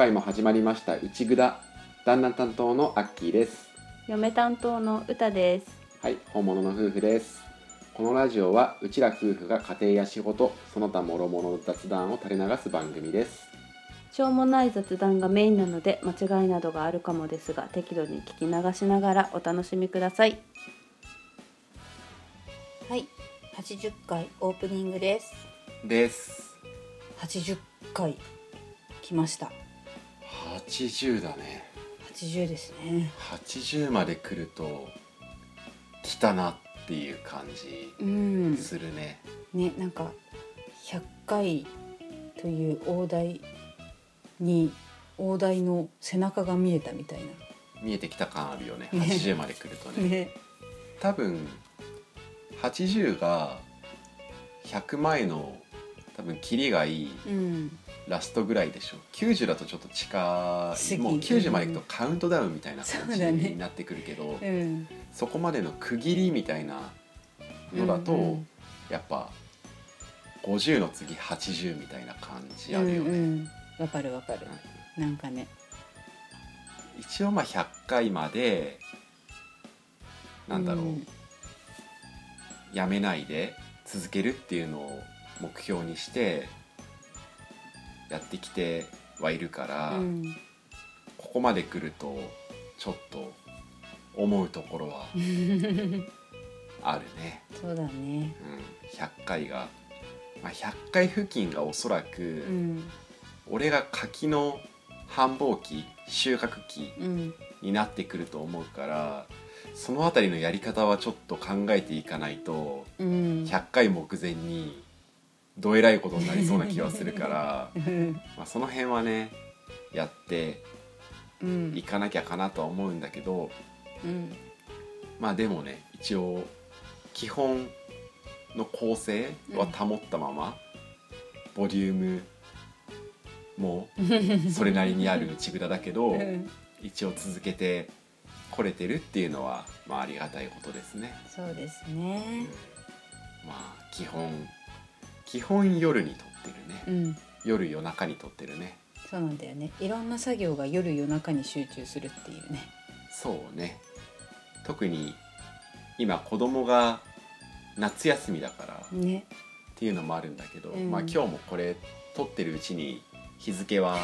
回も始まりました内ぐだ旦那担当のアッキーです。嫁担当の歌です。はい本物の夫婦です。このラジオはうちら夫婦が家庭や仕事その他諸々の雑談を垂れ流す番組です。しょうもない雑談がメインなので間違いなどがあるかもですが適度に聞き流しながらお楽しみください。はい80回オープニングです。です。80回来ました80だね。80ですね。80まで来ると来たなっていう感うん。じするね、ねなんか100回という大台に大台の背中が見えたみたい見えてきた感あるよね。ね。80まで来るとなね。ね。多分80が100前の多分キリがいいうんラストぐらいでしょ。90だとちょっと近い。もう90までいくとカウントダウンみたいな感じになってくるけどそ,、うん。こまでの区切りみたいなのだと、うんうん。やっぱ50の次80みたいな感じあるよね、うんうん。わかるわかる。なんかね。一応まあ100回までなんだろう、うん。やめないで続けるっていうのを目標にしてやってきてはいるから、うん。ここまで来るとちょっと思うところは あるね、そうだね。うん、100回が、まあ、100回付近がおそらく、うん。俺が柿の繁忙期収穫期うん。になってくると思うからその辺りのやり方はちょっと考えていかないとうん。100回目前にどえらいことになりそうな気はするから、うん。まあ、その辺はねやってうん。いかなきゃかなとは思うんだけどうん。まあでもね一応基本の構成は保ったまま、ボリュームもそれなりにある内札だけど、うん。一応続けてこれてるっていうのは、まあ、ありがたいことですね。そうですね。まあ基本基本夜に撮ってるね、うん。夜夜中に撮ってるね。そうなんだよね。いろんな作業が夜夜中に集中するっていうね。そうね。特に今子供が夏休みだからっねていうのもあるんだけど、うん。まあ今日もこれ撮ってるうちに日付は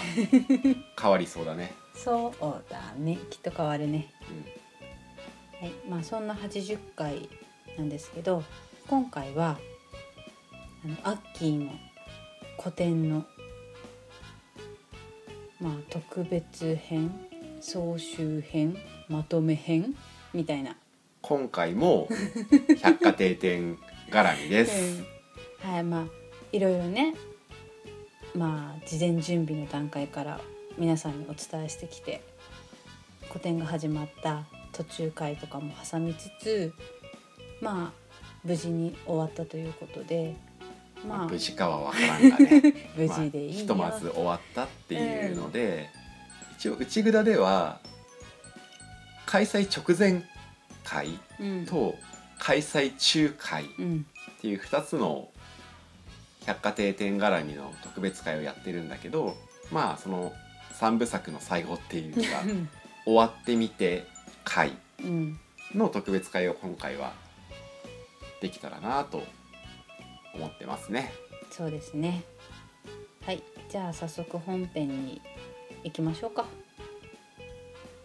変わりそうだね、そうだね。きっと変わるね。うん、はい。まあそんな80回なんですけど今回はあのアッキーの古典のまあ特別編総集編まとめ編みたいな、今回も百貨店店絡みです、はいまあいろいろねまあ事前準備の段階から皆さんにお伝えしてきて古典が始まった途中回とかも挟みつつまあ無事に終わったということでまあ。無事かは分からんがね。無事でいいよ、まあひとまず終わったっていうので、一応内札では開催直前会うん。と開催中会っうん。ていう2つの百貨店店絡みの特別会をやってるんだけどまあその3部作の最後っていうか終わってみて会うん。の特別会を今回はできたらなと思ってますね。そうですね。はいじゃあ早速本編に行きましょうか。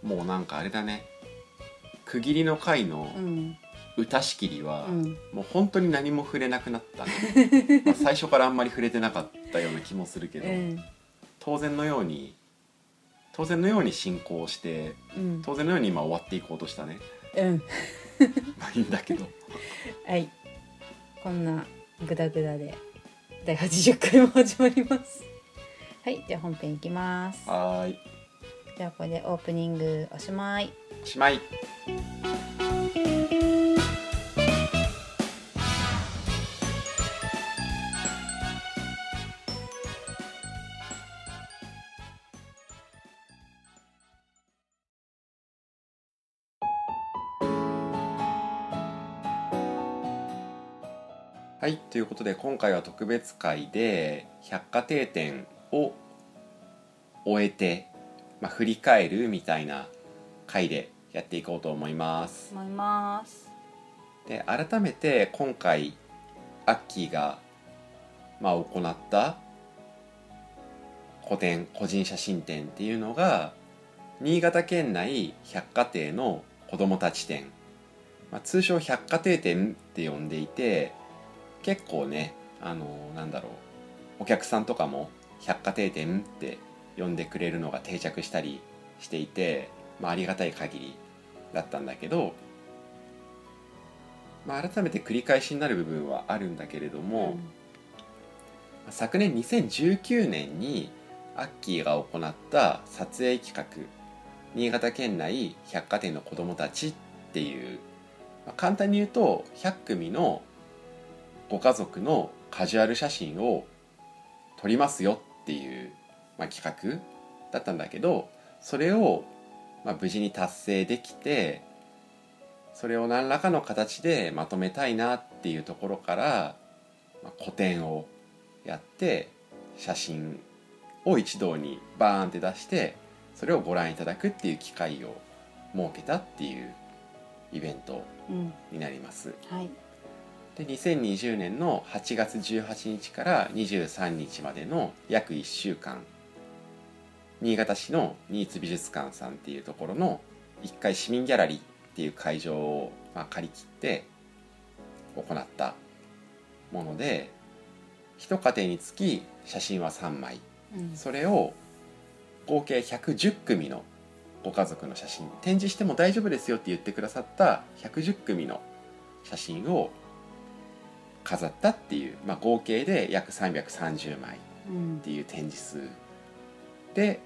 もうなんかあれだね。区切りの回のうん。歌仕切りは、うん。もう本当に何も触れなくなったね。まあ最初からあんまり触れてなかったような気もするけど、うん。当然のように当然のように進行してうん。当然のように今終わっていこうとしたね。うん。まあいいんだけど。はい。こんなグダグダで。第80回も始まります。はいじゃあ本編いきます。はーい。じゃあこれでオープニングおしまい。おしまいはいということで今回は特別会で百貨店展を終えて、まあ、振り返るみたいな回でやっていこうと思います。思います。で改めて今回アッキーが、まあ、行った個展個人写真展っていうのが新潟県内百貨店の子どもたち展、まあ、通称百貨店展って呼んでいて結構ねあのなんだろう。お客さんとかも百貨店店って呼んでくれるのが定着したりしていて、まあ、ありがたい限りだったんだけど、まあ、改めて繰り返しになる部分はあるんだけれども、昨年2019年にアッキーが行った撮影企画「新潟県内百貨店の子どもたち」っていう、まあ簡単に言うと100組のご家族のカジュアル写真を撮りますよっていう、まあ、企画だったんだけどそれを、まあ、無事に達成できてそれを何らかの形でまとめたいなっていうところから、まあ、個展をやって写真を一堂にバーンって出してそれをご覧いただくっていう機会を設けたっていうイベントになります。はいで2020年の8月18日から23日までの約1週間。新潟市の新津美術館さんっていうところの1階市民ギャラリーっていう会場を、まあ、借り切って行ったもので一家庭につき写真は3枚。うん。それを合計110組のご家族の写真。展示しても大丈夫ですよって言ってくださった110組の写真を飾ったっていう、まあ、合計で約330枚っうん。ていう展示数で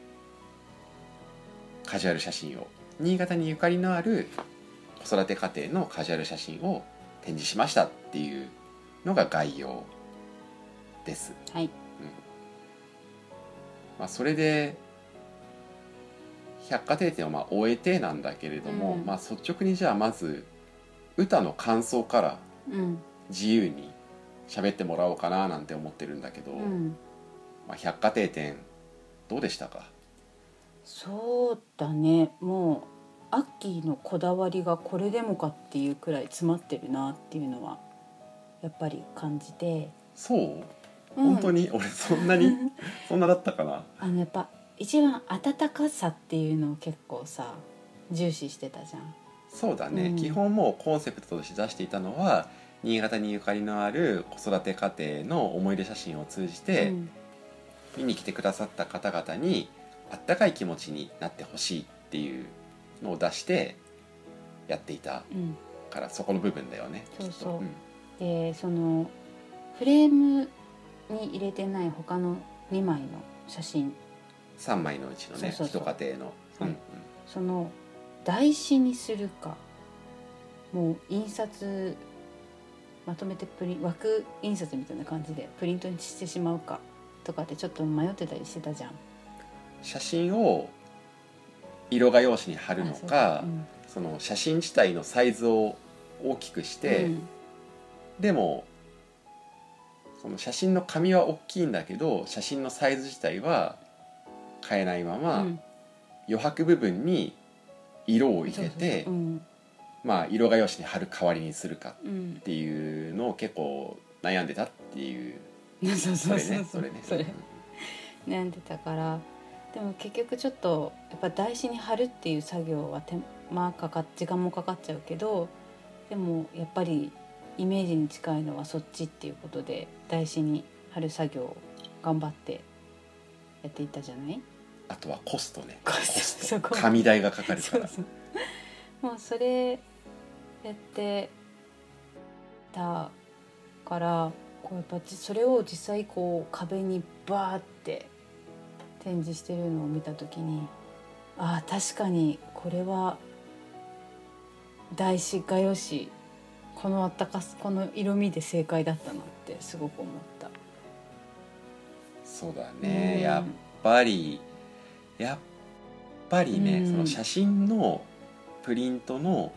カジュアル写真を新潟にゆかりのある子育て家庭のカジュアル写真を展示しましたっていうのが概要です。はい。まあ、それで百貨店展をまあ終えてなんだけれども、うん。まあ、率直にじゃあまず歌の感想からうん自由に喋ってもらおうかななんて思ってるんだけど、うん。まあ、百貨店展どうでしたか？そうだね。もうアッキーのこだわりがこれでもかっていうくらい詰まってるなっていうのはやっぱり感じて、そう？うん。本当に？俺そんなに？そんなだったかな？あのやっぱ一番温かさっていうのを結構さ重視してたじゃん。そうだね、うん。基本もうコンセプトとして出していたのは新潟にゆかりのある子育て家庭の思い出写真を通じて、うん。見に来てくださった方々にあったかい気持ちになってほしいっていうのを出してやっていたうんからそこの部分だよねそうそう。きっと。でそのフレームに入れてない他の2枚の写真。3枚のうちのね一家庭の、そううん。その台紙にするか。もう印刷まとめてプリン枠印刷みたいな感じでプリントにしてしまうかとかってちょっと迷ってたりしてたじゃん。写真を色画用紙に貼るのあかそう。うん。その写真自体のサイズを大きくして、うん。でもその写真の紙は大きいんだけど写真のサイズ自体は変えないまま、うん。余白部分に色を入れてそうそうまあ色画用紙に貼る代わりにするかうん。っていうのを結構悩んでたっていう。そうそれそうそう。そうねそれね。それ。悩んでたから。でも結局ちょっとやっぱ台紙に貼るっていう作業は手間かかっ時間もかかっちゃうけどでもやっぱりイメージに近いのはそっちっていうことで台紙に貼る作業を頑張ってやっていたじゃない？あとはコストね。コスト。紙代がかかるから。そうそう。もうそれやってたからこうやっぱじそれを実際こう壁にバーって展示してるのを見た時にああ確かにこれは大師画用紙このあったかすこの色味で正解だったなってすごく思った。そうだね、うん。やっぱりやっぱりね、うん。その写真のプリントの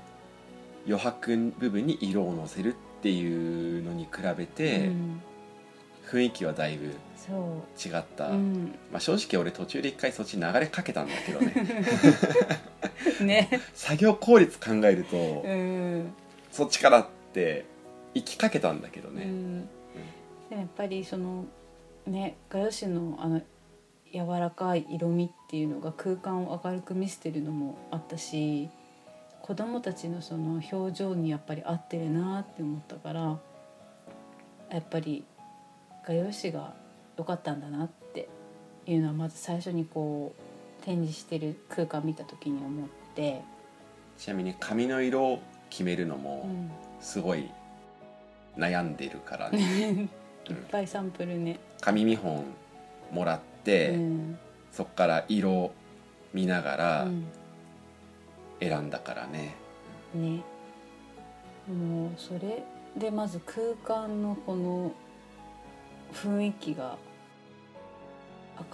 余白部分に色をのせるっていうのに比べて、うん。雰囲気はだいぶそ違った、う、うん、まあ、正直俺途中で一回そっち流れかけたんだけどね。ね。作業効率考えると、うん。そっちからって行きかけたんだけどね、うん、でもやっぱりそのね画用紙のあの柔らかい色味っていうのが空間を明るく見せてるのもあったし子供たちのその表情にやっぱり合ってるなって思ったからやっぱり画用紙が良かったんだなっていうのはまず最初にこう展示してる空間見た時に思って、ちなみに髪の色を決めるのうもん、すごい悩んでるからね、いっぱいサンプルね。紙見本もらって、うん。そっから色見ながらうん選んだからね、ね。もうそれでまず空間のこの雰囲気が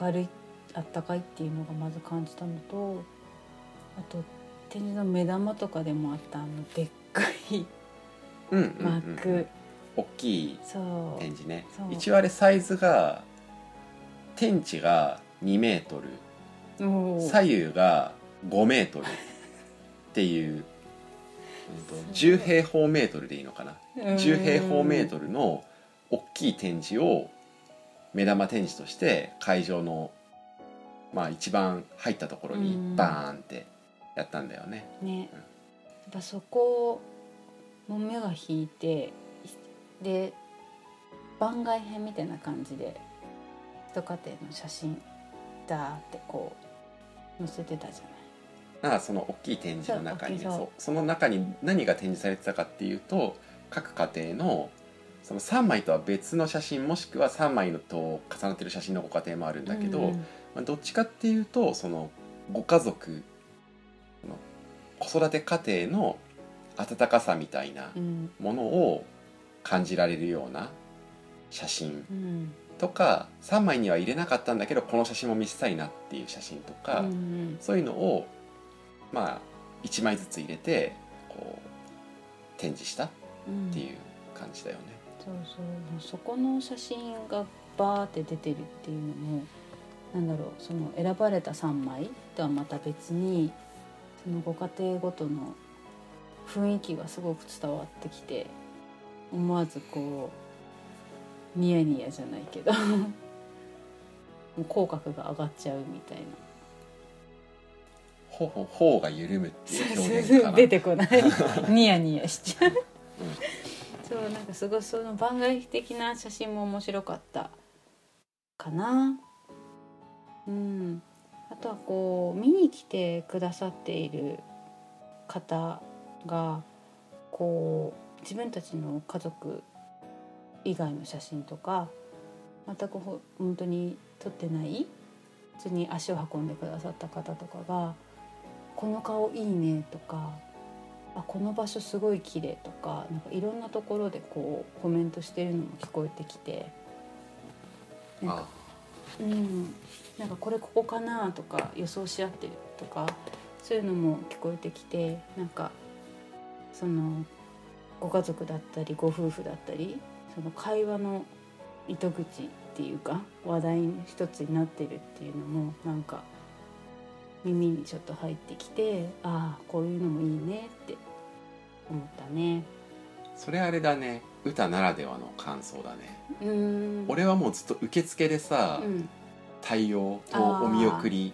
明るいあったかいっていうのがまず感じたのとあと展示の目玉とかでもあったあのでっかいうんうんうん幕、大きいそう。展示ね一応あれサイズが天地が2メートル。左右が5メートルっていう、うんと10平方メートルでいいのかな？10平方メートルの大きい展示を目玉展示として会場のまあ一番入ったところにうん。バーンってやったんだよね。ね。やっぱそこの目が引いてで番外編みたいな感じで一家庭の写真ダーってこう載せてたじゃだからその大きい展示の中にねそう。その中に何が展示されてたかっていうと各家庭のその3枚とは別の写真もしくは3枚のと重なってる写真のご家庭もあるんだけど、うんまあ、どっちかっていうとそのご家族の子育て家庭の温かさみたいなうん。ものを感じられるような写真うん。とか3枚には入れなかったんだけどこの写真も見せたいなっていう写真とか、うん。そういうのをまあ1枚ずつ入れてこう展示したっていう感じだよね。そうそうそこの写真がバーって出てるっていうのもなんだろうその選ばれた3枚とはまた別にそのご家庭ごとの雰囲気がすごく伝わってきて思わずこうニヤニヤじゃないけど もう口角が上がっちゃうみたいなほほ頬が緩むっていう表現かな。出てこない。ニヤニヤしちゃう、そうなんかすごいその番外的な写真も面白かったかな。うん。あとはこう見に来てくださっている方がこう自分たちの家族以外の写真とか全くほ本当に撮ってない普通に足を運んでくださった方とかが「この顔いいね」とか「あこの場所すごい綺麗とかなんかいろんなところでこうコメントしてるのも聞こえてきてなんかあうん、なんかこれここかなとか予想し合ってるとかそういうのも聞こえてきてなんかそのご家族だったりご夫婦だったりその会話の糸口っていうか話題の一つになってるっていうのもなんか耳にちょっと入ってきてああこういうのもいいねって思ったね。それあれだね。歌ならではの感想だね。うーん。俺はもうずっと受付でさ、うん。対応とお見送り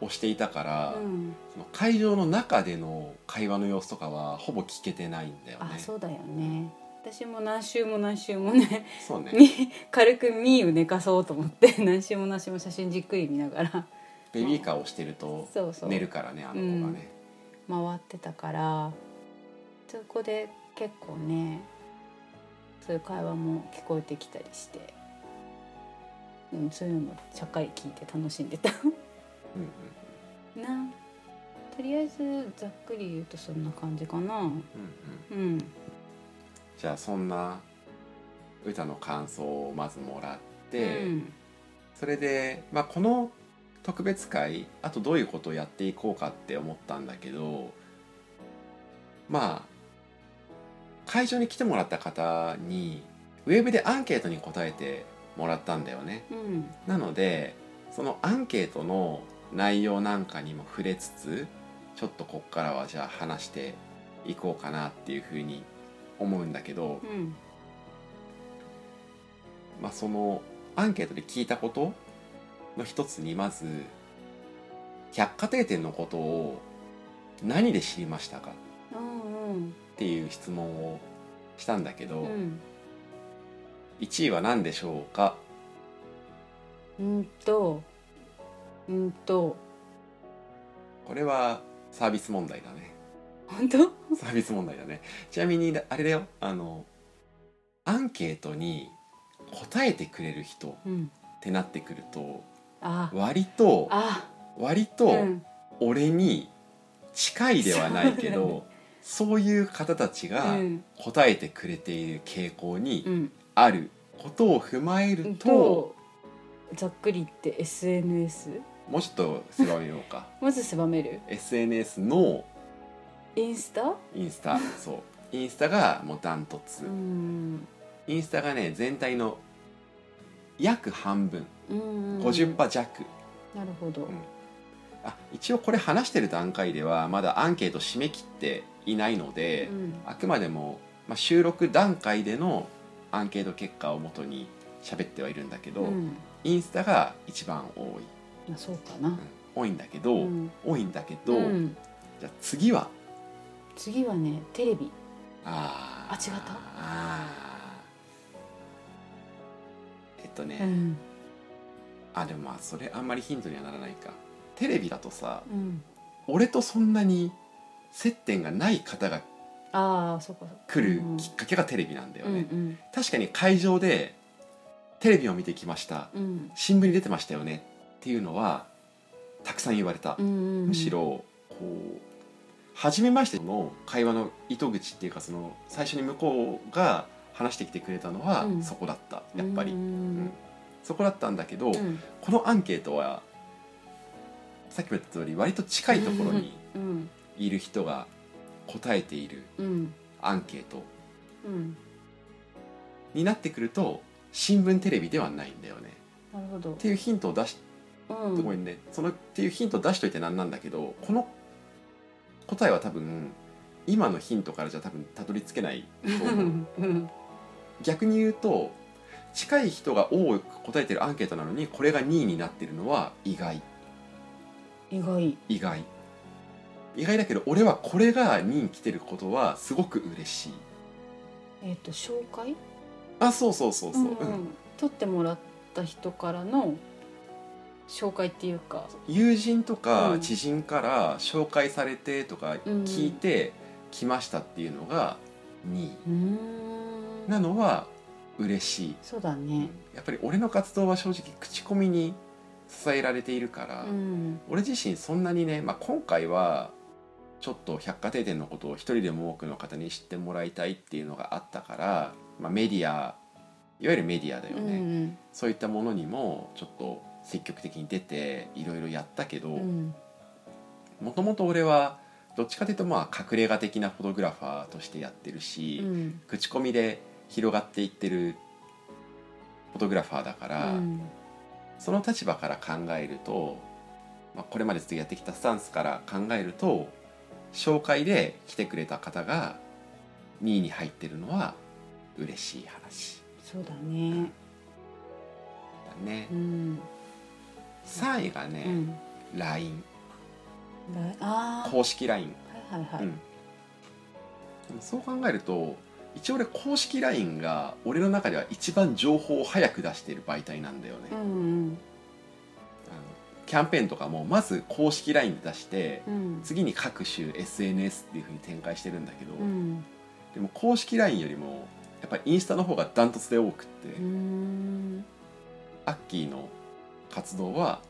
をしていたから、うん、その会場の中での会話の様子とかはほぼ聞けてないんだよね。あそうだよね。私も何週も何週もねそうね。み 軽くミーを寝かそうと思って何週も何週も写真じっくり見ながらベビーカーをしてると寝るからねあの子がね。回ってたからそこで結構ねそういう会話も聞こえてきたりして。うん、そういうのもちゃっかり聞いて楽しんでた。うんなとりあえずざっくり言うとそんな感じかな。うんうんうん。うん。じゃあそんな歌の感想をまずもらって、うん。それで、まあ、この特別会あとどういうことをやっていこうかって思ったんだけどまあ会場に来てもらった方にウェブでアンケートに答えてもらったんだよね。うんなのでそのアンケートの内容なんかにも触れつつちょっとこっからはじゃあ話していこうかなっていうふうに思うんだけど、うんまあ、そのアンケートで聞いたことの一つにまず百貨店店のことを何で知りましたか？うんっていう質問をしたんだけど、うん。1位は何でしょうか？うんとうんと。これはサービス問題だね。本当？サービス問題だね。ちなみにあれだよ。あのアンケートに答えてくれる人っうん。てなってくるとあ割とあ割とうん。俺に近いではないけど、そういう方たちがうん。答えてくれている傾向にうん。あることを踏まえると、とざっくり言って SNS もうちょっと狭めようか。まず狭める？SNS のインスタ？インスタそう。インスタがもうダントツ、うん。インスタがね全体の約半分。うん50%弱、なるほど。うん。あ一応これ話してる段階ではまだアンケート締め切っていないので、うん。あくまでも、まあ、収録段階でのアンケート結果をもとに喋ってはいるんだけど、うん。インスタが一番多い、まあそうかな。うん。多いんだけど、うん。多いんだけど、うん。じゃあ次は？次はねテレビ。あー。あ違った？あー。えっとね、うんあでもまあそれあんまりヒントにはならないか。テレビだとさうん。俺とそんなに接点がない方がああそうかそうか。来るうん。きっかけがテレビなんだよね、うん確かに会場でテレビを見てきました。うん。うん新聞に出てましたよね。っていうのはたくさん言われた、うんうんむしろこう初めましての会話の糸口っていうかその最初に向こうが話してきてくれたのはうん。そこだった、やっぱり、うん。うんそこだったんだけど、うん。このアンケートはさっきも言った通り割と近いところにうん。いる人が答えているうん。アンケートうん。になってくると新聞テレビではないんだよね。なるほど。っていうヒントを出しうん。ごめんね。そのっていうヒントを出しといてなんなんだけどこの答えは多分今のヒントからじゃ多分たどり着けないとう思う。ん うん。逆に言うと近い人が多く答えてるアンケートなのにこれが2位になってるのは意外。意外。意外。意外だけど俺はこれが2位に来てることはすごく嬉しい。えっと紹介？あそうそうそうそう、うんうん。うん。撮ってもらった人からの紹介っていうか。友人とうん。か知人から紹介されてとかうん聞いて来ましたっていうのが2位。うーん。なのは嬉しい、そうだね。やっぱり俺の活動は正直口コミに支えられているから、うん。俺自身そんなにね、まあ、今回はちょっと百貨店店のことを一人でも多くの方に知ってもらいたいっていうのがあったから、まあ、メディアいわゆるメディアだようね、ん。そういったものにもちょっと積極的に出ていろいろやったけどうん。もともと俺はどっちかというとまあ隠れ家的なフォトグラファーとしてやってるし、うん。口コミで広がっていってるフォトグラファーだから、うん。その立場から考えると、まあ、これまでずっとやってきたスタンスから考えると紹介で来てくれた方が2位に入ってるのは嬉しい話。そうだね。だね。う。ん。3位がね、うん。LINE 公式 LINE、はいはいはい。うん、そう考えると一応俺公式 LINE が俺の中では一番情報を早く出している媒体なんだよね、うんあのキャンペーンとかもまず公式 LINE で出してうん。次に各種 SNS っていうふうに展開してるんだけど、うん。でも公式 LINE よりもやっぱりインスタの方がダントツで多くって、うん。アッキーの活動は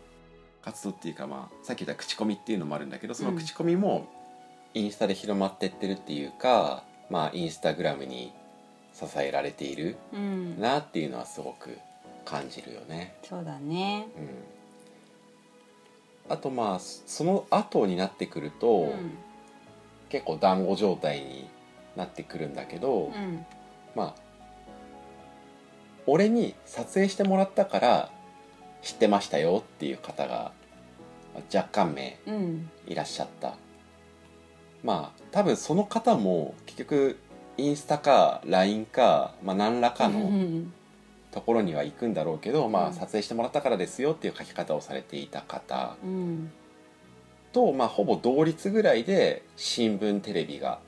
活動っていうかまあさっき言った口コミっていうのもあるんだけどその口コミもインスタで広まってってるっていうか、まあインスタグラムに支えられているうん。なっていうのはすごく感じるよね。そうだね。うん、あとまあその後になってくると、うん。結構団子状態になってくるんだけど、うん。まあ俺に撮影してもらったから知ってましたよっていう方がまあ若干名うん。いらっしゃった。まあ多分その方も結局インスタか LINE か、まあ、何らかうのんところには行くんだろうけど、まうん。あ撮影してもらったからですよっていう書き方をされていた方うん。と、まあ、ほぼ同率ぐらいで新聞テレビが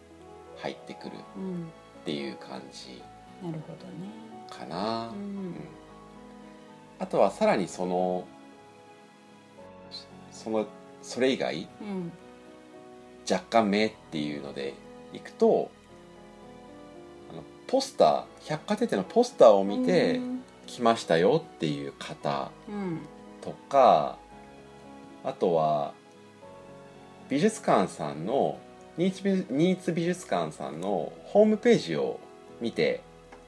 入ってくるうんっていう感じなるほどね。かな、あとはさらにそのそのそれ以外うん若干目っていうのでいくとあのポスター百貨店でのポスターを見てうん。来ましたよっていう方うんとかあとは美術館さんのニーツ美術館さんのホームページを見て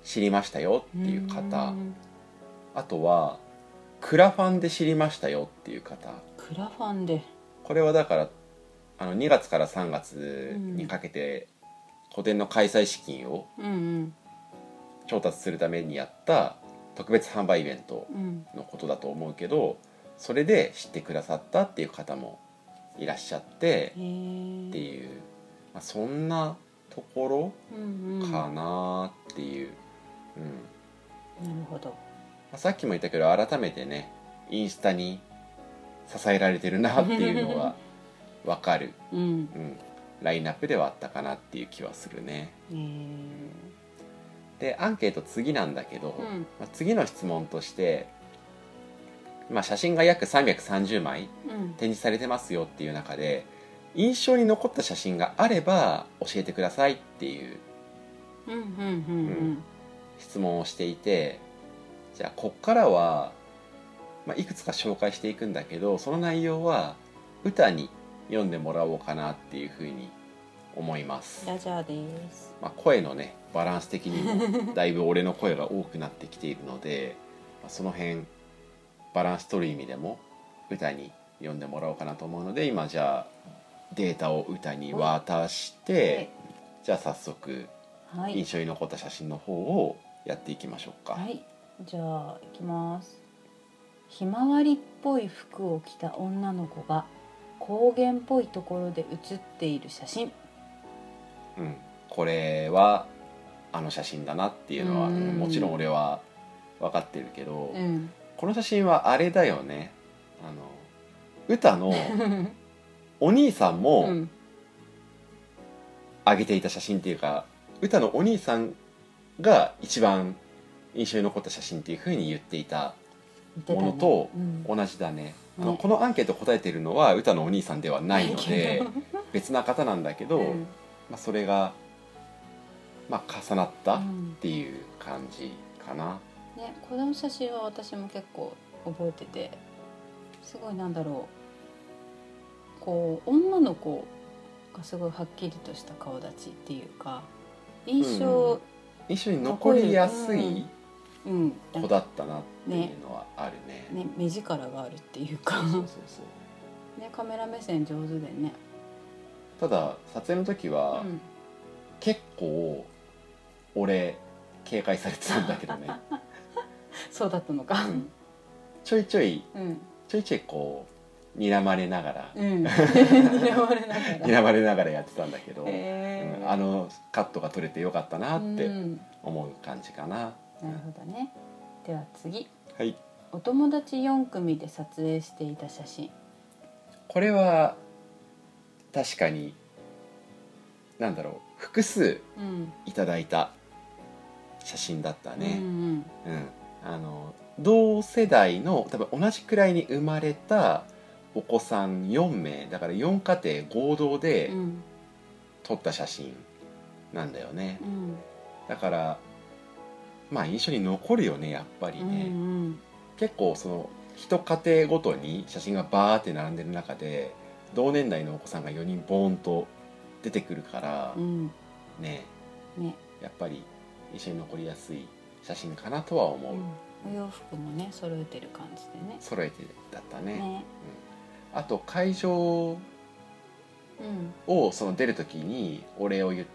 知りましたよっていう方。ん。あとはクラファンで知りましたよっていう方。クラファンで。これはだからあの2月から3月にかけて個展の開催資金を調達するためにやった特別販売イベントうん。のことだと思うけどそれで知ってくださったっていう方もいらっしゃってっていう、まあ、そんなところかなっていう、うん。なるほど。まあさっきも言ったけど改めてねインスタに支えられてるなっていうのは 分かる、うん。うん、ラインナップではあったかなっていう気はするね。でアンケート次なんだけど、うん。まあ、次の質問として、まあ、写真が約330枚うん。展示されてますよっていう中で印象に残った写真があれば教えてくださいっていううんうん。うん。質問をしていてじゃあこっからは、まあ、いくつか紹介していくんだけどその内容は歌に読んでもらおうかなっていうふうに思います、ラジャーです。まあ、声のねバランス的にもだいぶ俺の声が多くなってきているので、まあ、その辺バランス取る意味でも歌に読んでもらおうかなと思うので今じゃあデータを歌に渡して、じゃあ早速はい。印象に残った写真の方をやっていきましょうか。はい。じゃあいきます。ひまわりっぽい服を着た女の子が高原っぽいところで写っている写真。うん、これはあの写真だなっていうのは、うん。もちろん俺は分かってるけど、うん。この写真はあれだよね。あの歌の お兄さんもうん。上げていた写真っていうか歌のお兄さんが一番印象に残った写真っていうふうに言っていたものとうん。同じだねあのねこのアンケート答えてるのは歌のお兄さんではないので別な方なんだけど、うん。まあ、それが、まあ、重なったっうん。ていう感じかな。ね、この写真は私も結構覚えててすごいなんだろう。こう女の子がすごいはっきりとした顔立ちっていうか印象、印象に残りやすいうん。子だったなっていうのはあるね。ね、目力があるっていうか。そうそうそうね、カメラ目線上手でね、ただ撮影の時うはん、結構俺警戒されてたんだけどね、そうだったのか。うん。ちょいちょいうん。ちょいちょいこう睨まれながら。うん。睨まれながら。睨まれながらやってたんだけど、へー。うん。あのカットが取れてよかったなってうん。思う感じかな。なるほどね。では次。はい。お友達4組で撮影していた写真。これは確かになんだろう複数うん。いただいた写真だったうんね、うん。あの同世代の多分同じくらいに生まれたお子さん4名。だから4家庭合同うでん。撮った写真なんだよね、うん。だからまあ印象に残るよねやっぱりうんうね、ん。結構その一家庭ごとに写真がバーって並んでる中で同年代のお子さんが4人ボーンと出てくるからう、ん。ね。ね、やっぱり一緒に残りやすい写真かなとは思う、うん、お洋服もね揃えてる感じでね。揃えてだったね。ね。あと会場うん。をその出る時にお礼を言っ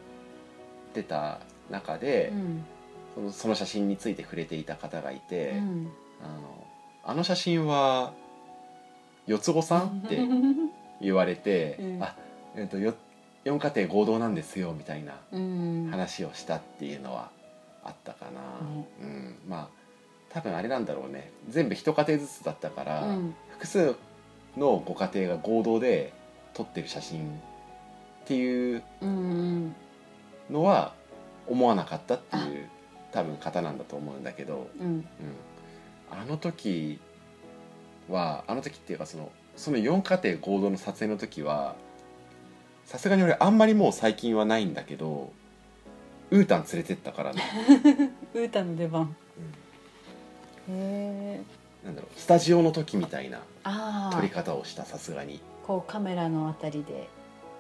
てた中で、うんそのその写真について触れていた方がいて、うん。あのあの写真は四つ子さんって 言われて、うん。あ、えっとよ4家庭合同なんですよみたいなうん。話をしたっていうのはあったかな、ね。うん、まあ多分あれなんだろうね。全部一家庭ずつだったから、うん。複数のご家庭が合同で撮ってる写真っていううん。のは思わなかったっていう多分方なんだと思うんだけど、うん。うん、あの時はあの時っていうかそのその4家庭合同の撮影の時はさすがに俺あんまりもう最近はないんだけどウータン連れてったからね、ウータンの出番。へえなんだろうスタジオの時みたいな撮り方をしたさすがに。こうカメラのあたりで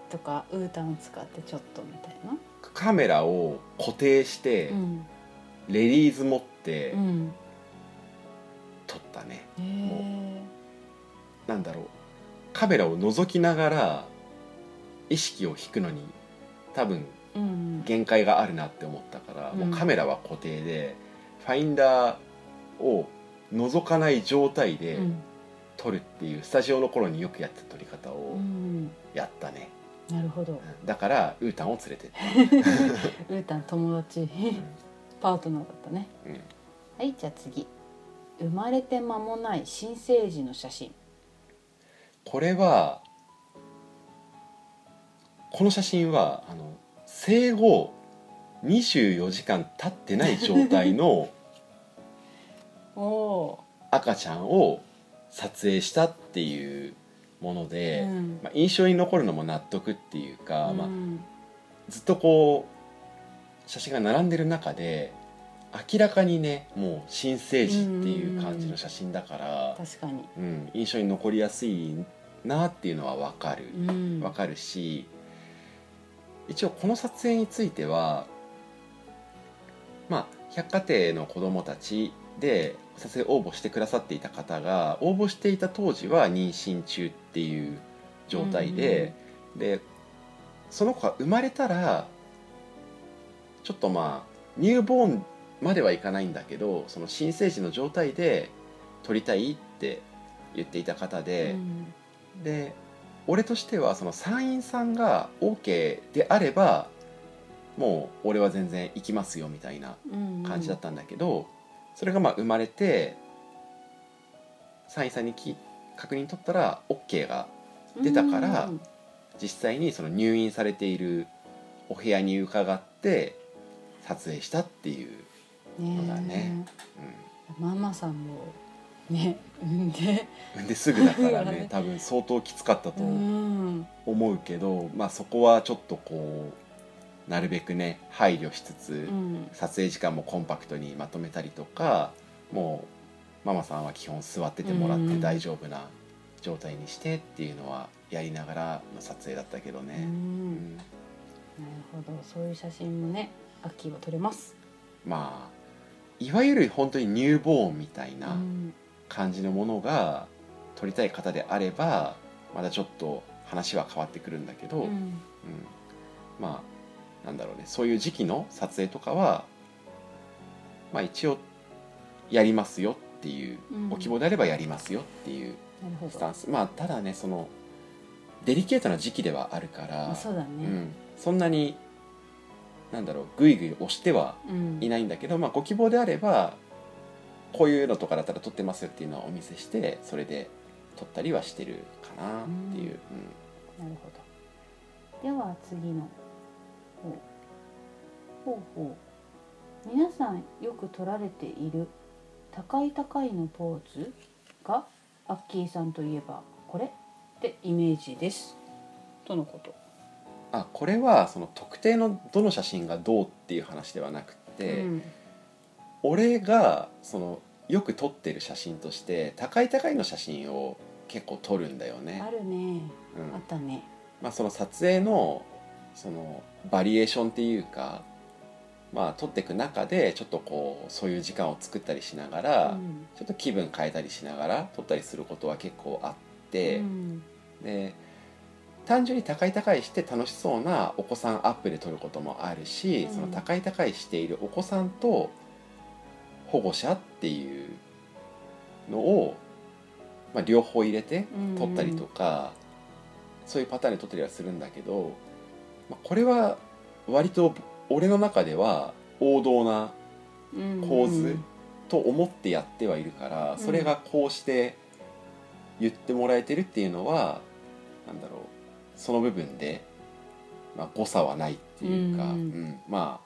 とかウータンを使ってちょっとみたいな。カメラを固定して、うんレリーズ持ってうん。撮ったね、へえなんだろう。カメラを覗きながら意識を引くのに多分うん限界があるなって思ったから、うん。もうカメラは固定でファインダーを覗かない状態でうん。撮るっていうスタジオの頃によくやってた撮り方うをん。やったね、なるほど。だからウータンを連れてった、ウータン友達パートナーだったね。うん。はいじゃあ次。生まれて間もない新生児の写真。これはこの写真はあの生後24時間経ってない状態の 赤ちゃんを撮影したっていうものー、で、うん。まあ、印象に残るのも納得っていうか、まあう、ん。ずっとこう写真が並んでる中で明らかにねもう新生児っていう感じの写真だから、確かに。うん印象に残りやすいなっていうのは分かる。うん。分かるし一応この撮影についてはまあ百貨店の子どもたちで撮影応募してくださっていた方が応募していた当時は妊娠中っていう状態で、でその子が生まれたらちょっとまあニューボーンまではいかないんだけどその新生児の状態で撮りたいって言っていた方で。うんで俺としてはその参院さんが OK であればもう俺は全然行きますよみたいなうん感じだったんだけど、それがまあ生まれて参院さんにき確認取ったら OK が出たからうん実際にその入院されているお部屋に伺って撮影したっていう、そうだねママさんもね産んで。うん、ですぐだからねね 多分相当きつかったとうん。思うけど、まあ、そこはちょっとこうなるべくね配慮しつつ、うん。撮影時間もコンパクトにまとめたりとかもうママさんは基本座っててもらって大丈夫な状態にしてっていうのはやりながらの撮影だったけどうね、うん。ん。なるほど。そういう写真もね秋は撮れます。まあいわゆる本当にニューボーンみたいうなん。感じのものが撮りたい方であればまだちょっと話は変わってくるんだけど、うん。うん、まあなんだろうねそういう時期の撮影とかはまあ一応やりますよっていう、うん。ご希望であればやりますよっていうスタンス。まあただねそのデリケートな時期ではあるから、あそうだね。うん、そんなになんだろうグイグイ押してはうんいないんだけど、まあ、ご希望であればこういうのとかだったら撮ってますよっていうのをお見せしてそれで撮ったりはしてるかなっていう、なるほどでは次のほうほうほう。皆さんよく撮られている高い高いのポーズがアッキーさんといえばこれってイメージです。とのことあこれはその特定のどの写真がどうっていう話ではなくて、うん。俺がそのよく撮ってる写真として高い高いの写真を結構撮るんだよね。あ。るね。うん。あったね。まあ、その撮影のそのバリエーションっていうか、まあ、撮っていく中でちょっとこうそういう時間を作ったりしながら、うん。ちょっと気分変えたりしながら撮ったりすることは結構あって、うん。で単純に高い高いして楽しそうなお子さんアップで撮ることもあるし、うん。その高い高いしているお子さんと保護者っていうのを、まあ、両方入れて撮ったりとか、そういうパターンで撮ったりはするんだけど、まあ、これは割と俺の中では王道なうん。構図と思ってやってはいるから、うん。それがこうして言ってもらえてるっていうのはなんだろうその部分で、まあ、誤差はないっていうか、うん。うん。まあ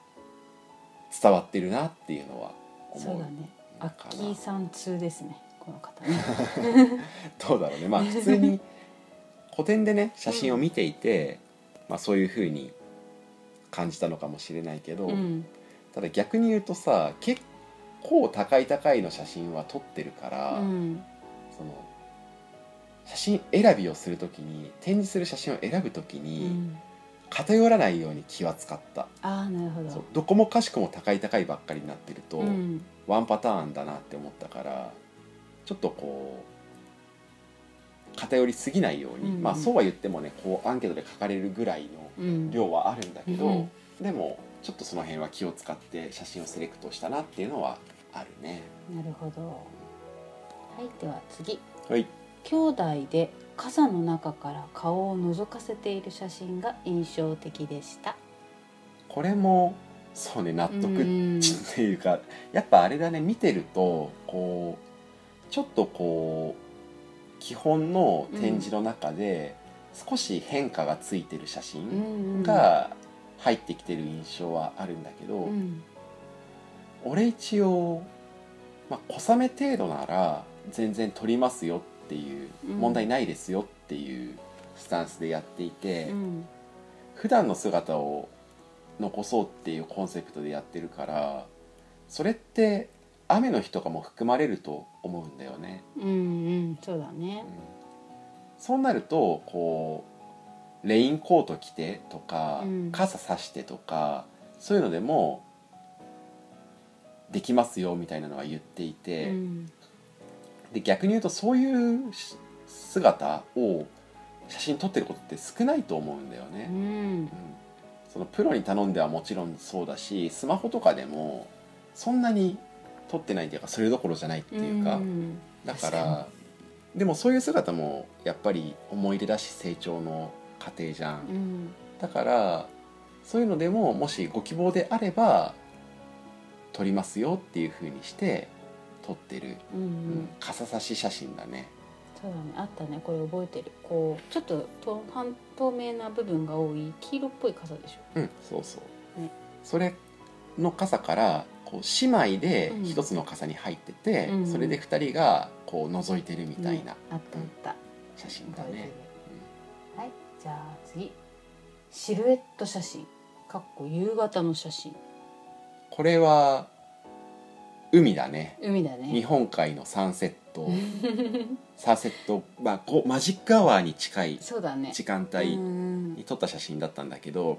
伝わってるなっていうのは思う。そうだね。アッキーさん通ですねこの方ね。どうだろうね。まあ普通に古典でね写真を見ていて、まあ、そういうふうに感じたのかもしれないけど、うん。ただ逆に言うとさ結構高い高いの写真は撮ってるから、うん。その写真選びをするときに展示する写真を選ぶときうに、ん。偏らないように気は使った。ああなるほど。どこもかしこも高い高いばっかりになってると、うん。ワンパターンだなって思ったからちょっとこう偏りすぎないように、うんうん。まあそうは言ってもねこうアンケートで書かれるぐらいのうん。量はあるんだけど、うん。でもちょっとその辺は気を使って写真をセレクトしたなっていうのはあるね。なるほど。はいでは次。はい兄弟で傘の中から顔を覗かせている写真が印象的でした。これもそうね納得うんっていうかやっぱあれだね見てるとこうちょっとこう基本の展示の中で少し変化がついてる写う真んが入ってきてる印象はあるんだけど、うん。俺一応、まあ、小雨程度なら全然撮りますよっていううん問題ないですよっていうスタンスでやっていて。うん。普段の姿を残そうっていうコンセプトでやってるからそれって雨の日とかも含まれると思うんだよね、うんうんそうだうねん。そうなるとこうレインコート着てとか、うん。傘さしてとかそういうのでもできますよみたいなのは言っていて、うんで逆に言うとそういうし姿を写真撮ってることって少ないと思うんだよね。うん。うん。そのプロに頼んではもちろんそうだしスマホとかでもそんなに撮ってないっていうかそれどころじゃないっていうか、ん。だか確らでもそういう姿もやっぱり思い出だし成長の過程じゃん、うん。だからそういうのでももしご希望であれば撮りますよっていう風にして撮ってる、うんううんん傘差し写真だね。そうだね。あったね。これ覚えてる。こうちょっとと半透明な部分が多い黄色っぽい傘でしょ。うんそうそう、ね。それの傘からこう姉妹でうん。一つの傘に入ってて、うんそれで二人がこう覗いてるみたいなねあったあった。写真だ覚えてる。ね、はい。じゃあ次。シルエット写真。かっこ夕方の写真。これは海だね。海だね。日本海のサンセット。サンセット、まあ、こうマジックアワーに近い時間う帯ん。に撮った写真だったんだけど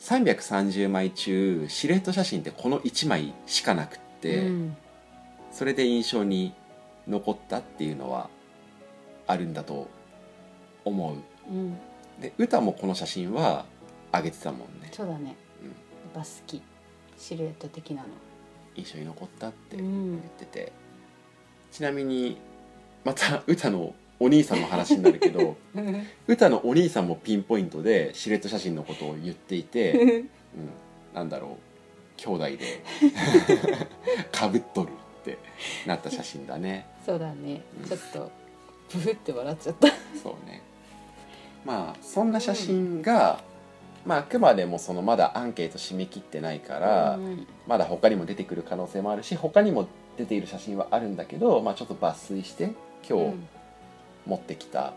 330枚中シルエット写真ってこの1枚しかなくって、うん。それで印象に残ったっていうのはあるんだと思う。うん。で歌もこの写真は上げてたもんね、そうだね。うん、やっぱ好き。シルエット的なの印象に残ったってう言っんてて、ちなみにまた歌のお兄さんの話になるけど 歌のお兄さんもピンポイントでシルエット写真のことを言っていて、うん、なんだろう。兄弟で かぶっとるってなった写真だね。そうだね。うん。ちょっとブフって笑っちゃった。そうね。まあそんな写真が、まあ、あくまでもそのまだアンケート締め切ってないから、うんまだ他にも出てくる可能性もあるし他にも出ている写真はあるんだけど、まあ、ちょっと抜粋して今日持ってきた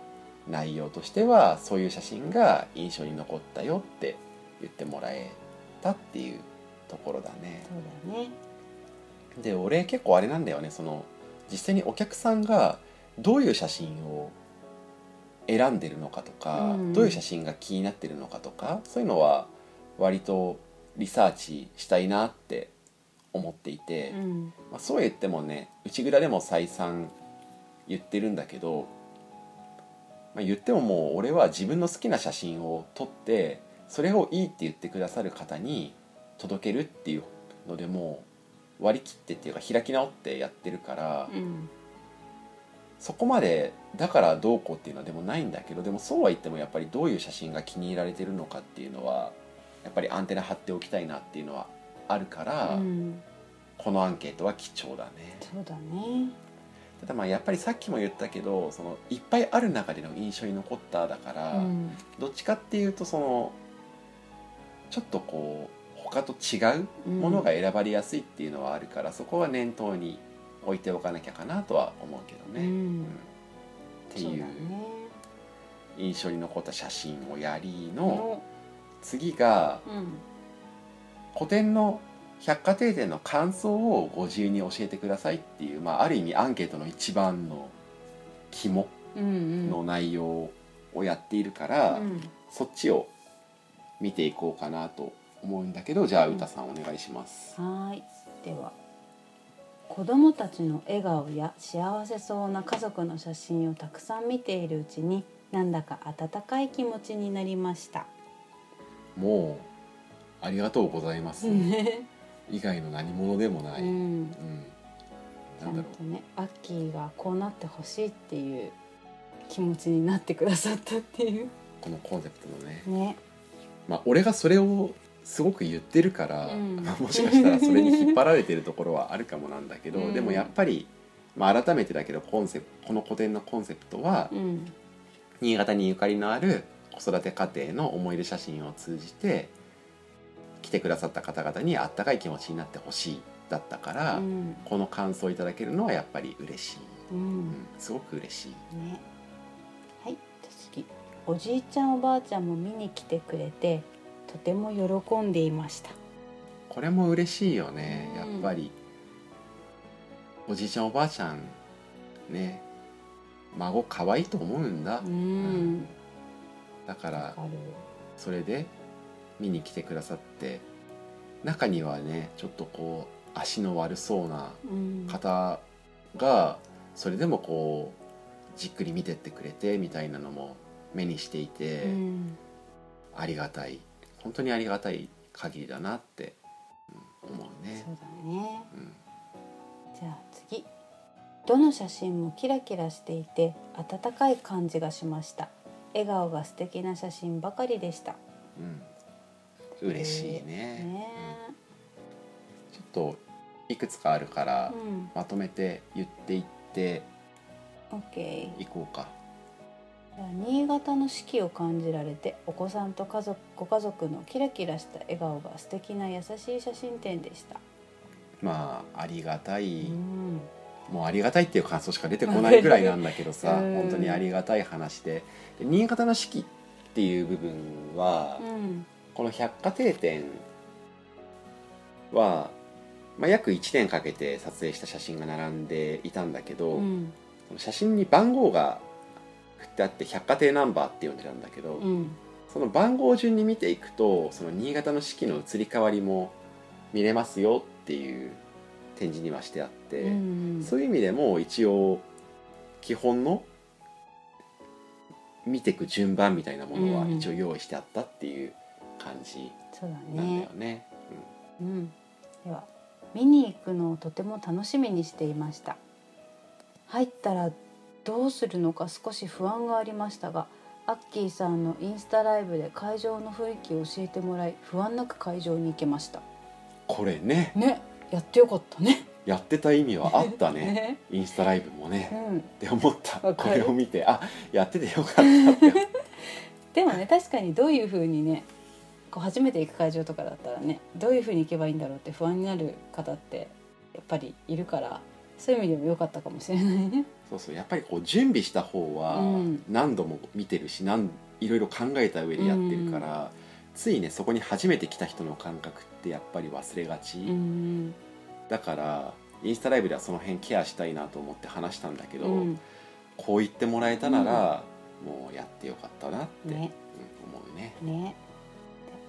内容としては、そういう写真が印象に残ったよって言ってもらえたっていうところだね。そうだね。で俺結構あれなんだよね。その実際にお客さんがどういう写真を選んでるのかとか、うん。どういう写真が気になってるのかとかそういうのは割とリサーチしたいなって思っていて、うん。まあ、そう言ってもね内蔵でも再三言ってるんだけど、まあ、言ってももう俺は自分の好きな写真を撮ってそれをいいって言ってくださる方に届けるっていうのでもう割り切ってっていうか開き直ってやってるから、うんそこまでだからどうこうっていうのはでもないんだけどでもそうは言ってもやっぱりどういう写真が気に入られてるのかっていうのはやっぱりアンテナ張っておきたいなっていうのはあるから、うんこのアンケートは貴重だね。そうだね。ただまあやっぱりさっきも言ったけどそのいっぱいある中での印象に残っただから、うん。どっちかっていうとそのちょっとこう他と違うものが選ばれやすいっていうのはあるから、そこは念頭に置いておかなきゃかなとは思うけどね。うん。うん。っていう。印象に残った写真をやりのの。次がうん。古典の百貨店店の感想をご自由に教えてくださいっていう、まあ、ある意味アンケートの一番の肝うんうん。の内容をやっているから、うん。そっちを見ていこうかなと思うんだけどじゃあうん。歌さんお願いします。はーい。では子どもたちの笑顔や幸せそうな家族の写真をたくさん見ているうちになんだか温かい気持ちになりました。もうありがとうございます、ね以外の何者でもない、ううん。ん、ちゃなんねアッキーがこうなってほしいっていう気持ちになってくださったっていうう。このコンセプトのね、ね。まあ、俺がそれをすごく言ってるから、うん。ま あもしかしたらそれに引っ張られてるところはあるかもなんだけど、うん。でもやっぱり、まあ、改めてだけどコンセプこの古典のコンセプトは、うん。新潟にゆかりのある子育て家庭の思い出写真を通じて来てくださった方々にあったかい気持ちになってほしいだったから、うん。この感想をいただけるのはやっぱり嬉しい、ううんんすごく嬉しい。ね、はい。次。おじいちゃんおばあちゃんも見に来てくれてとても喜んでいました。これも嬉しいよねうん。やっぱり、おじいちゃんおばあちゃんね孫可愛いと思うんだ、うん。だからわかる。それで見に来てくださって中にはねちょっとこう足の悪そうなうん。方がそれでもこうじっくり見てってくれてみたいなのも目にしていて、うん。ありがたい本当にありがたい限りだなって、うん思うね。そ。うだね。うん。じゃあ次。どの写真もキラキラしていて温かい感じがしました。笑顔が素敵な写真ばかりでした。うん、嬉しいね。ね。ちょっといくつかあるから、うん。まとめて言っていっていこうか新潟の四季を感じられてお子さんと家族ご家族のキラキラした笑顔が素敵な優しい写真展でした、まあありがたい、うん。もうありがたいっていう感想しか出てこないぐらいなんだけどさ うん。本当にありがたい話で。で新潟の四季っていう部分は、うん。この百貨店店は、まあ、約1年かけて撮影した写真が並んでいたんだけど、うん。写真に番号が振ってあって百貨店ナンバーって呼んでたんだけど、うん。その番号順に見ていくとその新潟の四季の移り変わりも見れますよっていう展示にはしてあって、うんそういう意味でも一応基本の見ていく順番みたいなものはうん一応用意してあったっていう感じそうだなんだね。よね。うん、では見に行くのをとても楽しみにしていました。入ったらどうするのか少し不安がありましたがアッキーさんのインスタライブで会場の雰囲気を教えてもらい不安なく会場に行けました。これね。ねやってよかったね。やってた意味はあったね。ね。インスタライブもね。うん、って思った。これを見てあやっててよかったって。でもね確かにどういう風にねこう初めて行く会場とかだったらねどういう風に行けばいいんだろうって不安になる方ってやっぱりいるからそういう意味でも良かったかもしれないね。そうそうやっぱりこう準備した方はうん。何度も見てるし何いろいろ考えた上でやってるから、ついねそこに初めて来た人の感覚ってやっぱり忘れがち、うん。だからインスタライブではその辺ケアしたいなと思って話したんだけど、うん。こう言ってもらえたなら、もうやってよかったなって、ね。うん思うね。ね。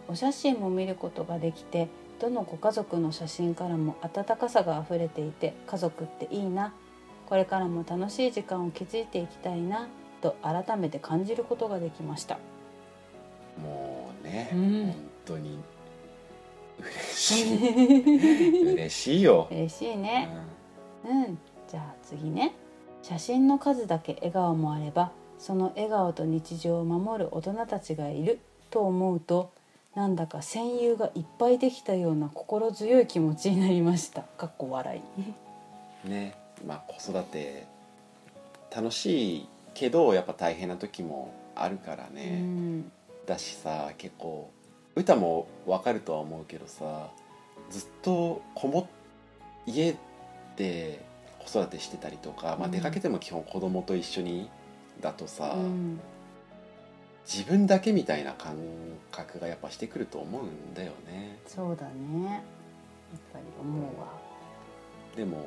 お写真も見ることができてどのご家族の写真からも温かさがあふれていて家族っていいなこれからも楽しい時間を築いていきたいなと改めて感じることができました。もうね、うん。本当に嬉しい。嬉しいよ。嬉しいね。うん、じゃあ次ね。写真の数だけ笑顔もあればその笑顔と日常を守る大人たちがいると思うとなんだか戦友がいっぱいできたような心強い気持ちになりました。かっこ笑い。うんねまあ子育て楽しいけどやっぱ大変な時もあるからうね、ん。だしさ結構歌もわかるとは思うけどさずっとこも家で子育てしてたりとか、まあ、うん。出かけても基本子供と一緒にだとさ、うん。自分だけみたいな感覚がやっぱしてくると思うんだよね。そうだね。やっぱり思うわ。でも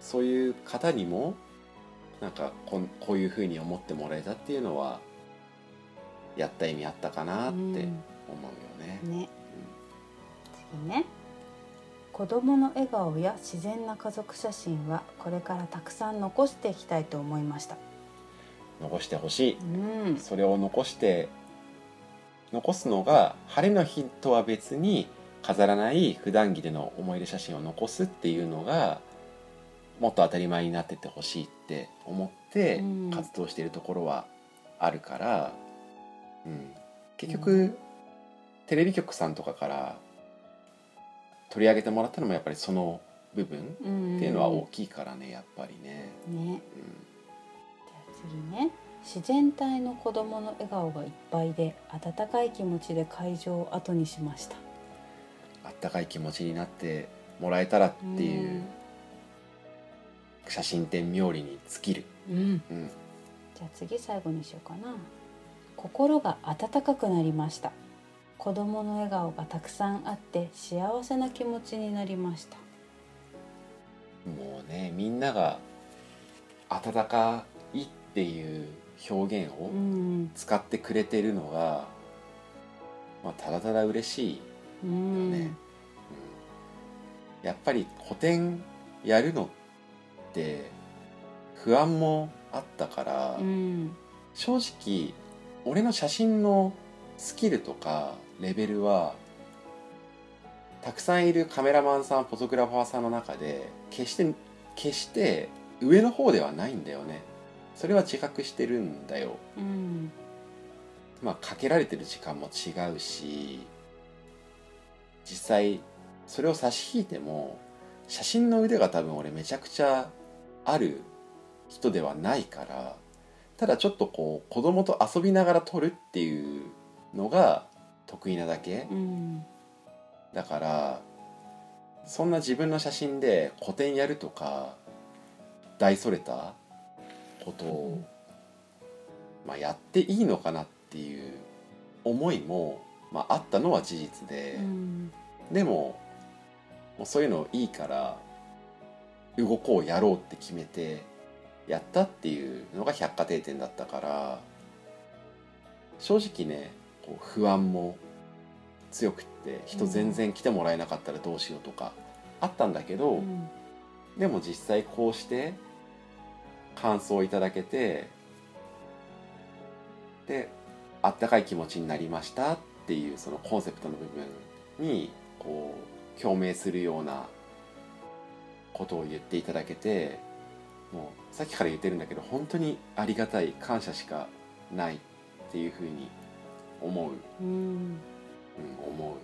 そういう方にもなんかこんこういうふうに思ってもらえたっていうのはやった意味あったかなって思うよね。うん。ね次ね。子供の笑顔や自然な家族写真はこれからたくさん残していきたいと思いました。残してほしい。うん。それを残して残すのが晴れの日とは別に飾らない普段着での思い出写真を残すっていうのがもっと当たり前になってってほしいって思ってうん。活動しているところはあるから、うん、結局、うん。テレビ局さんとかから取り上げてもらったのもやっぱりその部分っうん。ていうのは大きいからねやっぱりね。ね。うん。じゃあ次ね。自然体の子供の笑顔がいっぱいで温かい気持ちで会場を後にしました。あったかい気持ちになってもらえたらっていう写真展冥利に尽きる、うん、うん。うん、じゃあ次最後にしようかな。心が温かくなりました。子供の笑顔がたくさんあって幸せな気持ちになりました。もうねみんなが温かいっていう表現をうん使ってくれてるのが、まあ、ただただ嬉しい、うん、ねうん、やっぱり個展やるのって不安もあったから、うん。正直俺の写真のスキルとかレベルはたくさんいるカメラマンさんフォトグラファーさんの中で決して決して上の方ではないんだよね。それは自覚してるんだよ。うん。まあかけられてる時間も違うし実際それを差し引いても写真の腕が多分俺めちゃくちゃある人ではないからただちょっとこう子供と遊びながら撮るっていうのが得意なだけ。うんだからそんな自分の写真で個展やるとか大それたことを、まあ、やっていいのかなっていう思いも、まあ、あったのは事実で、うん。でももうそういうのいいから動こうやろうって決めてやったっていうのが百貨店店だったから正直ねこう不安も強くって人全然来てもらえなかったらどうしようとかあったんだけど、うん。でも実際こうして感想をいただけてであったかい気持ちになりましたっていうそのコンセプトの部分にこう共鳴するようなことを言っていただけてもうさっきから言ってるんだけど本当にありがたい感謝しかないっていうふうに思う、うん。うん、思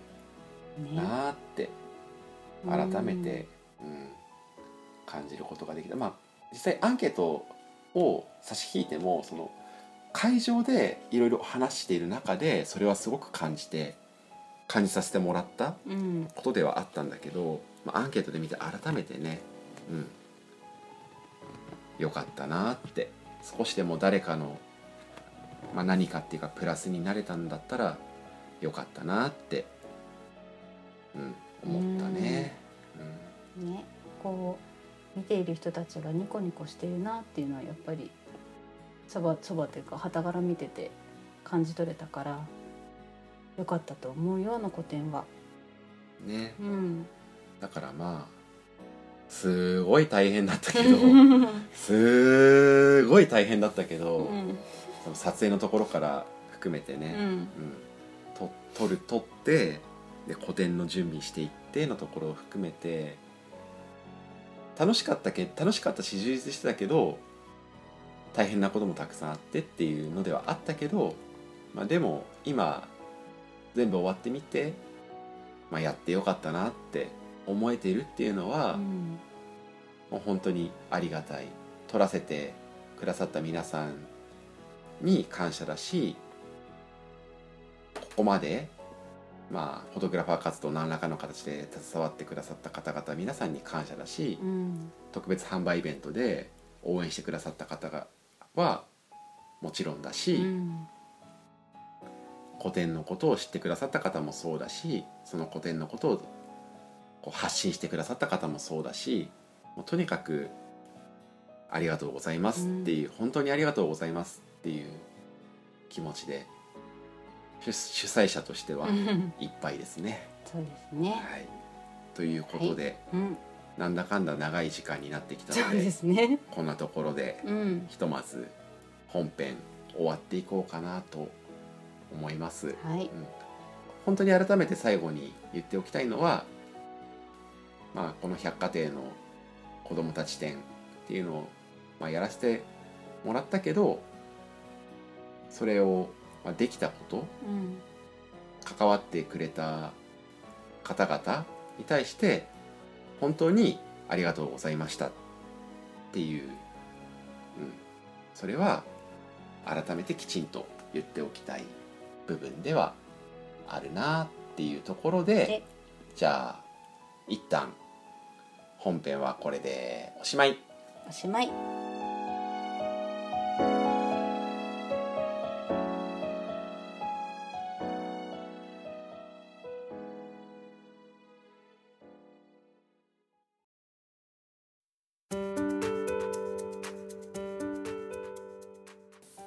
う。ね。なーって改めて、うん、感じることができた。まあ実際アンケートを差し引いてもその会場でいろいろ話している中でそれはすごく感じて感じさせてもらったうん。ことではあったんだけど、まあ、アンケートで見て改めてねうん。よかったなって少しでも誰かの、まあ、何かっていうかプラスになれたんだったらよかったなって、うん、思ったね。うん。ね。こう見ている人たちがニコニコしてるなっていうのはやっぱりそばそばというか傍から見てて感じ取れたからよかったと思うよあの個展は。ね。うん、だからまあすごい大変だったけど すごい大変だったけど、うん。その撮影のところから含めてね、うん。うん。と撮る撮ってで個展の準備していってのところを含めて楽しかったけ楽しかったし充実してたけど大変なこともたくさんあってっていうのではあったけど、まあ、でも今全部終わってみて、まあ、やってよかったなって思えてるっていうのは、うんもう本当にありがたい撮らせてくださった皆さんに感謝だしここまでまあフォトグラファー活動何らかの形で携わってくださった方々皆さんに感謝だしうん特別販売イベントで応援してくださった方がはもちろんだし、うん古典のことを知ってくださった方もそうだしその古典のことをこう発信してくださった方もそうだしもうとにかくありがとうございますっていう、本当にありがとうございますっていう気持ちで主主催者としてはうんいっぱいですね。そうですね。はい、ということで、うん、なんだかんだ長い時間になってきたのですね。こんなところでうん、ひとまず本編終わっていこうかなと思います。はい、本当に改めて最後に言っておきたいのは、まあ、この百貨店の子どもたち展っていうのを、まあ、やらせてもらったけどそれを、まあ、できたことうん、関わってくれた方々に対して本当にありがとうございましたっていう、うん、それは改めてきちんと言っておきたい部分ではあるなっていうところででじゃあ一旦本編はこれでおしまいおしまい。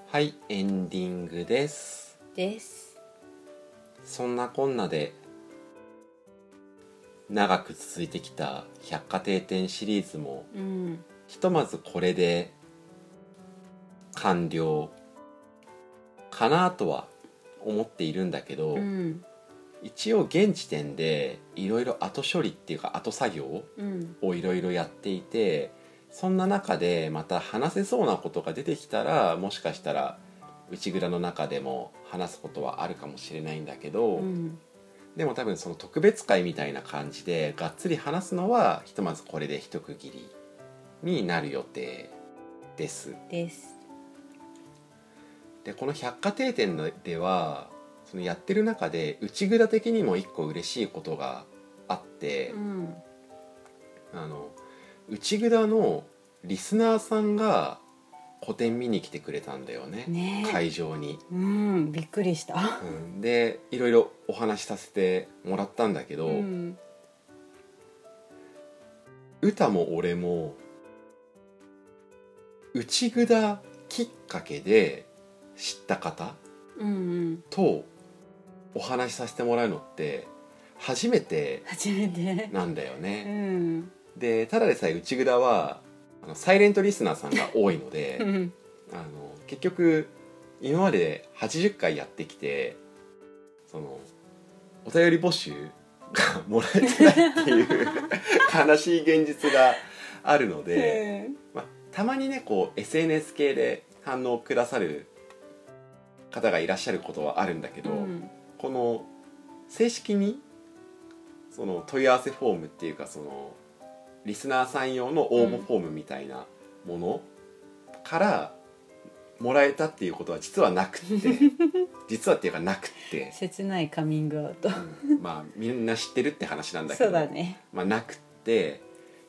はいエンディングですです。そんなこんなで長く続いてきた百貨店展シリーズもうん、ひとまずこれで完了かなとは思っているんだけど、うん、一応現時点でいろいろ後処理っていうか後作業うん、をいろいろやっていてそんな中でまた話せそうなことが出てきたらもしかしたら内蔵の中でも話すことはあるかもしれないんだけど、うん、でも多分その特別会みたいな感じでがっつり話すのはひとまずこれで一区切りになる予定です。です。でこの百貨店店ではそのやってる中で内蔵的にも一個嬉しいことがあってう、ん、あの内蔵のリスナーさんが個展見に来てくれたんだよねねえ会場に。うん、びっくりした。うんでいろいろお話しさせてもらったんだけど、うん、歌も俺も内蔵きっかけで知った方とお話しさせてもらうのって初めて。なんだようね。ん、でただでさえ内蔵はあのサイレントリスナーさんが多いので うん、あの結局今まで80回やってきてそのお便り募集がもらえてないっていう悲しい現実があるので。まあ、たまにねこう SNS 系で反応くださる方がいらっしゃることはあるんだけど、うん、この正式にその問い合わせフォームっていうかそのリスナーさん用の応募フォームみたいなものからもらえたっていうことは実はなくって 実はっていうかなくって、切ないカミングアウト。うんまあみんな知ってるって話なんだけそどうだね。まあ、なくって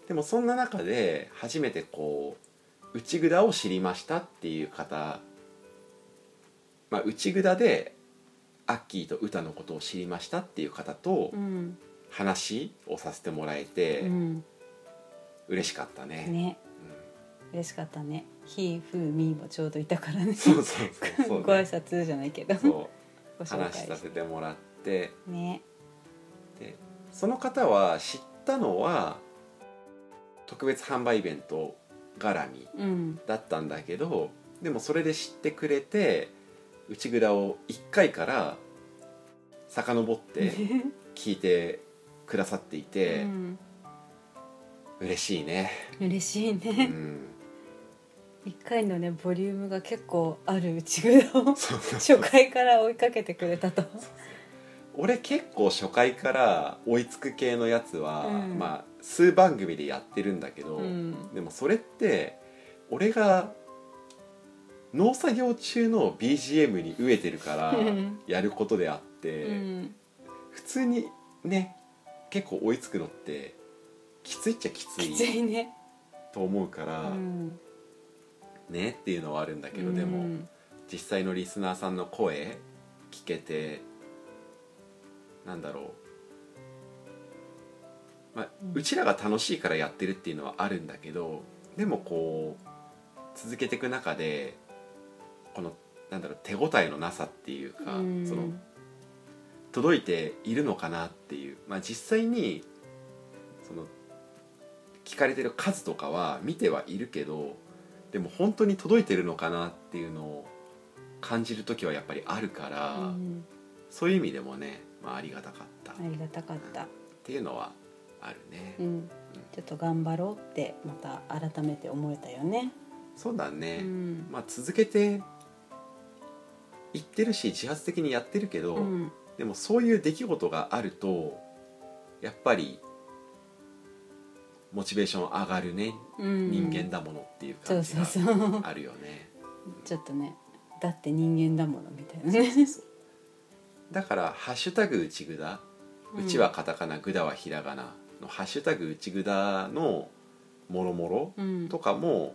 でもそんな中で初めてこう内蔵を知りましたっていう方、まあ、内蔵でアッキーと歌のことを知りましたっていう方とうん、話をさせてもらえて、うん、嬉しかったね。ね。嬉しかったね「ひ」「ふ」「み」もちょうどいたからね。そうそうそうそう、ご挨ね、拶じゃないけど。そう。話させてもらって。ね。でその方は知ったのは特別販売イベント絡みうん。だったんだけどでもそれで知ってくれて内蔵を1回から遡って 聞いてくださっていて、うん嬉しいね、嬉しいうねん、一回のねボリュームが結構ある内蔵を初回から追いかけてくれたと。俺結構初回から追いつく系のやつは、うん。まあ数番組でやってるんだけど、うん。でもそれって俺が農作業中の BGM に飢えてるからうん。やることであって、うん。普通にね結構追いつくのってきついっちゃきつきついいね。と思うから、うん。ねっていうのはあるんだけど、でもうん実際のリスナーさんの声聞けてなんだろう、まあうん。うちらが楽しいからやってるっていうのはあるんだけどでもこう続けていく中でこのなんだろう手応えのなさっていうか、うん。その届いているのかなっていう、まあ、実際にその聞かれてる数とかは見てはいるけどでも本当に届いてるのかなっていうのを感じる時はやっぱりあるから、うん。そういう意味でもね、まあ、ありがたかった。っありがたかった。ていうのはあるね、うん。ちょっと頑張ろうってまた改めて思えたよね。そうだね、うん。まあ、続けて言ってるし自発的にやってるけど、うん。でもそういう出来事があるとやっぱりモチベーション上がるね、うん。人間だものっていうそう感じそうがそう。あるよね。ちょっとねだって人間だものみたいなね。だから「ハッシュタグうちぐだ」うちはカタカナぐだはひらがなの「ハッシュタグうちぐだ」のもろもうん。ろとかも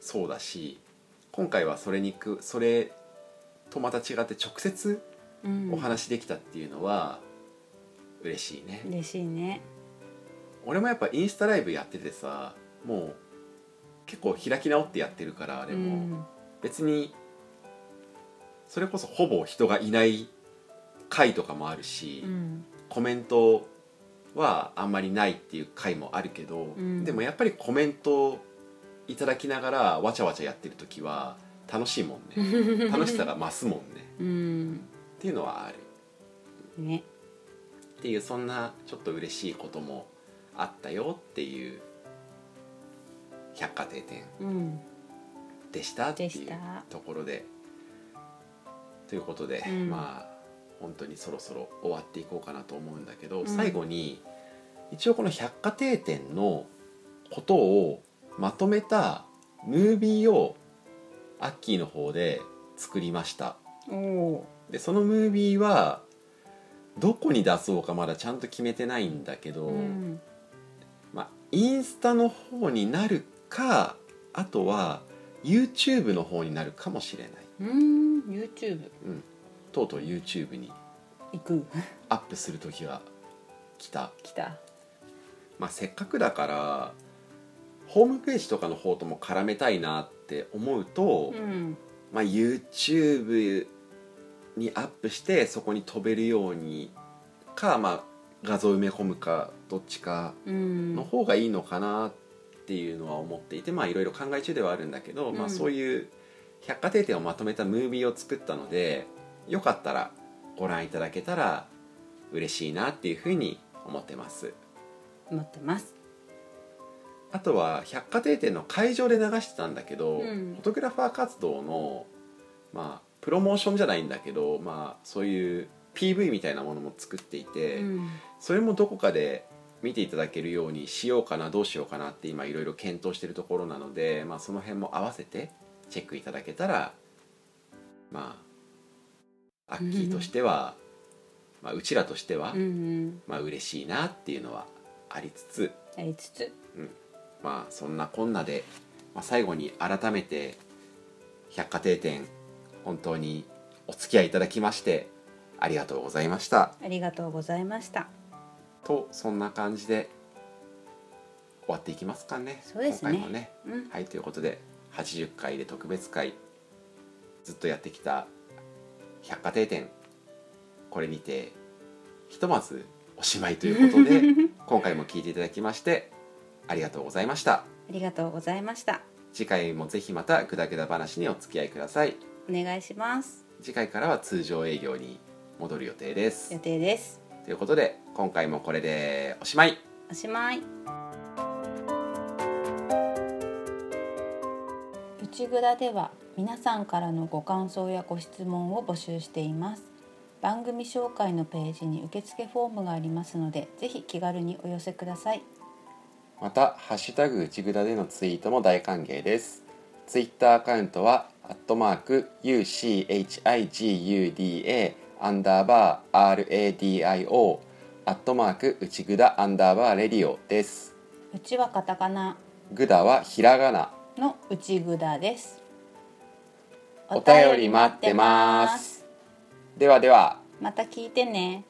そうだし今回はそれにくそれとまた違って直接うん。お話できたっていうのは嬉しいね。嬉しいね俺もやっぱインスタライブやっててさもう結構開き直ってやってるからでも、うん。別にそれこそほぼ人がいない回とかもあるし、うん。コメントはあんまりないっていう回もあるけど、うん。でもやっぱりコメントいただきながらわちゃわちゃやってる時は楽しいもんね。楽しさが増すもんね。うん。っていうのはある。ね。っていうそんなちょっと嬉しいこともあったよっていう百貨店店うんでしたっていうところで。ということで、うん。まあ本当にそろそろ終わっていこうかなと思うんだけど、うん。最後に一応この百貨店店のことをまとめたムービーをアッキーの方で作りました。でそのムービーはどこに出そうかまだちゃんと決めてないんだけど、うん。まあ、インスタの方になるかあとは YouTube の方になるかもしれない、うん YouTube うん、とうとう YouTube に。行く。アップする時が来た、来た。まあ、せっかくだからホームページとかの方とも絡めたいなって思うと、うん。まあ、YouTube にアップしてそこに飛べるようにか、まあ、画像埋め込むかどっちかうん。の方がいいのかなっていうのは思っていてまあいろいろ考え中ではあるんだけど、まあ、うん。そういう百貨店店をまとめたムービーを作ったのでよかったらご覧いただけたら嬉しいなっていうふうに思ってます。思ってます。あとは百貨店店の会場で流してたんだけど、うん。フォトグラファー活動のまあプロモーションじゃないんだけどまあそういう PV みたいなものも作っていて、うん。それもどこかで見ていただけるようにしようかなどうしようかなって今いろいろ検討しているところなので、まあ、その辺も合わせてチェックいただけたらまあアッキーとしては、まあ、うちらとしては、うんうん。まあ嬉しいなっていうのはありつつやりつつ。まあそんなこんなで、まあ、最後に改めて百貨店店本当にお付き合いいただきましてありがとうございました。ありがとうございました。とそんな感じで終わっていきますかね。そうですね。今回もね。うん。はいということで80回で特別会ずっとやってきた百貨店。展これにてひとまずおしまいということで 今回も聞いていただきましてありがとうございました。ありがとうございました。次回もぜひまたグダグダ話にお付き合いください。お願いします。次回からは通常営業に戻る予定です。予定です。ということで今回もこれでおしまい。おしまい。内蔵では皆さんからのご感想やご質問を募集しています。番組紹介のページに受付フォームがありますのでぜひ気軽にお寄せください。また「ハッシュタグ内ぐだ」でのツイートも大歓迎です。ツイッターアカウントはアットマーク UCHIGUDA アンダーバー RADIO アットマーク内ぐだアンダーバーレディオです。うちはカタカナ。ぐだはひらがな。の内蔵です。お便り待ってます。ではでは。また聞いてね